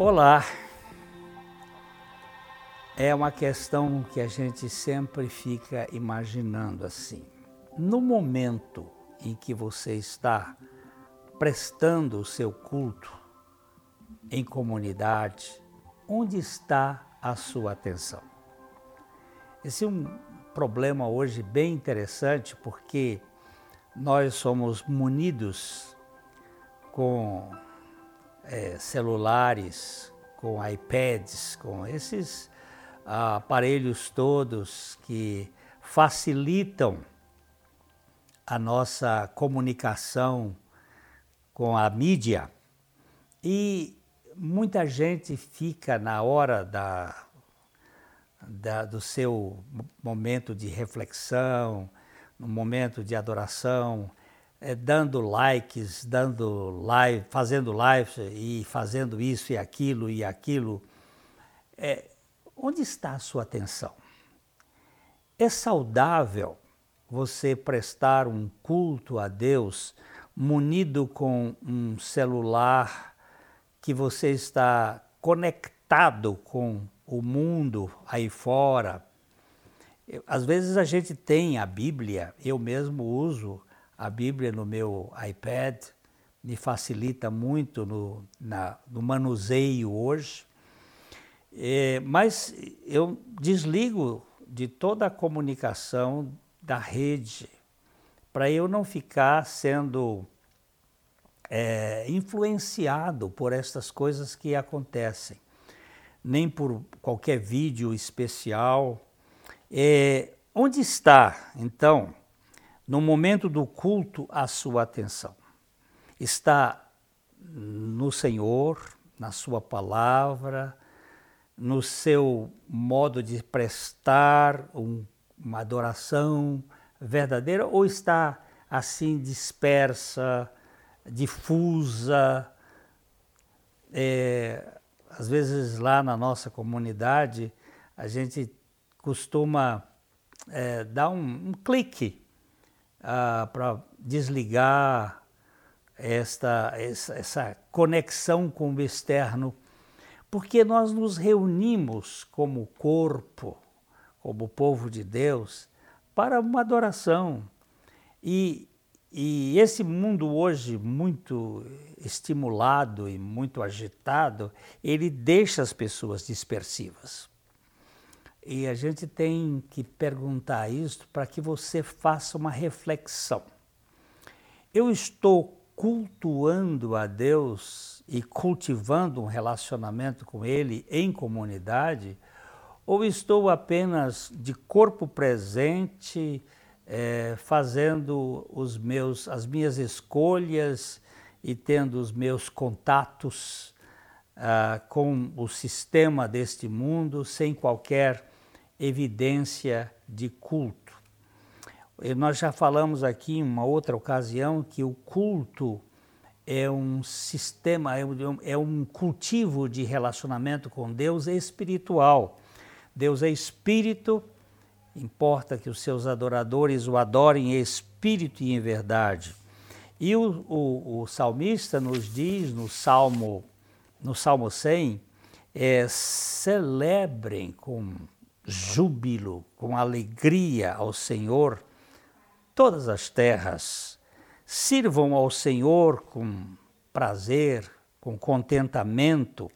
Olá! É uma questão que a gente sempre fica imaginando assim. No momento em que você está prestando o seu culto em comunidade, onde está a sua atenção? Esse é um problema hoje bem interessante porque nós somos munidos com é, celulares, com iPads, com esses ah, aparelhos todos que facilitam a nossa comunicação com a mídia. E muita gente fica na hora da, da, do seu momento de reflexão, no momento de adoração, é, dando likes, dando live, fazendo lives e fazendo isso e aquilo e aquilo. É, onde está a sua atenção? É saudável você prestar um culto a Deus munido com um celular que você está conectado com o mundo aí fora. Às vezes a gente tem a Bíblia, eu mesmo uso a Bíblia no meu iPad, me facilita muito no, na, no manuseio hoje. É, mas eu desligo de toda a comunicação da rede para eu não ficar sendo é, influenciado por estas coisas que acontecem, nem por qualquer vídeo especial. É, onde está, então, no momento do culto, a sua atenção. Está no Senhor, na Sua palavra, no seu modo de prestar um, uma adoração verdadeira, ou está assim dispersa, difusa? É, às vezes lá na nossa comunidade a gente costuma é, dar um, um clique ah, para desligar esta, essa, conexão com o externo, porque nós nos reunimos como corpo, como povo de Deus, para uma adoração. E, e esse mundo hoje muito estimulado e muito agitado, ele deixa as pessoas dispersivas. E a gente tem que perguntar isso para que você faça uma reflexão. Eu estou cultuando a Deus e cultivando um relacionamento com Ele em comunidade, ou estou apenas de corpo presente, é, fazendo os meus, as minhas escolhas e tendo os meus contatos ah, com o sistema deste mundo sem qualquer evidência de culto. Nós já falamos aqui em uma outra ocasião que o culto é um sistema, é um cultivo de relacionamento com Deus espiritual. Deus é espírito, importa que os seus adoradores o adorem em espírito e em verdade. E o, o, o salmista nos diz no Salmo, no Salmo 100, é, celebrem com júbilo, com alegria ao Senhor todas as terras. Sirvam ao Senhor com prazer, com contentamento.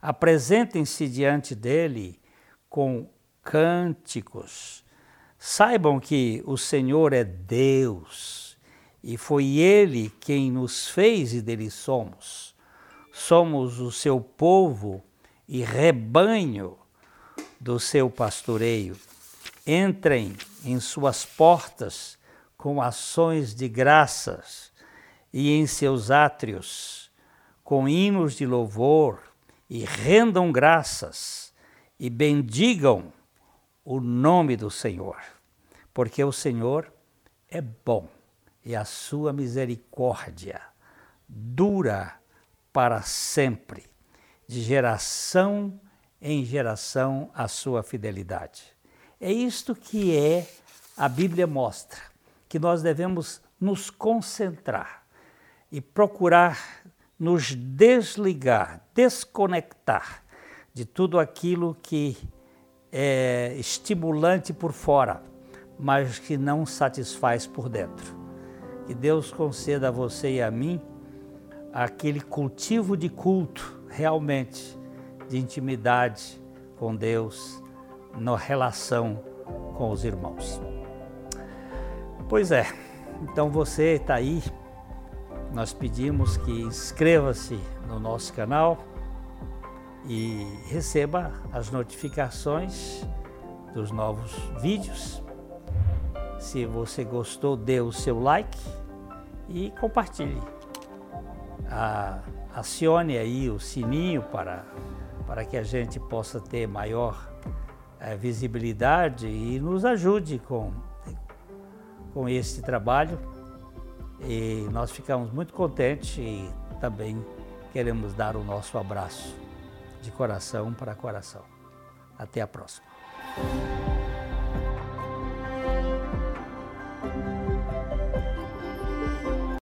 Apresentem-se diante dele com cânticos. Saibam que o Senhor é Deus e foi Ele quem nos fez e dele somos. Somos o seu povo e rebanho do seu pastoreio. Entrem em suas portas com ações de graças e em seus átrios com hinos de louvor e rendam graças e bendigam o nome do Senhor, porque o Senhor é bom e a sua misericórdia dura para sempre, de geração em geração a sua fidelidade. É isto que é a Bíblia mostra, que nós devemos nos concentrar e procurar nos desligar, desconectar de tudo aquilo que é estimulante por fora, mas que não satisfaz por dentro. Que Deus conceda a você e a mim aquele cultivo de culto, realmente, de intimidade com Deus, na relação com os irmãos. Pois é, então você está aí, nós pedimos que inscreva-se no nosso canal e receba as notificações dos novos vídeos. Se você gostou, dê o seu like e compartilhe. acione aí o sininho para, para que a gente possa ter maior é, visibilidade e nos ajude com, com esse trabalho. E nós ficamos muito contentes e também queremos dar o nosso abraço de coração para coração. Até a próxima.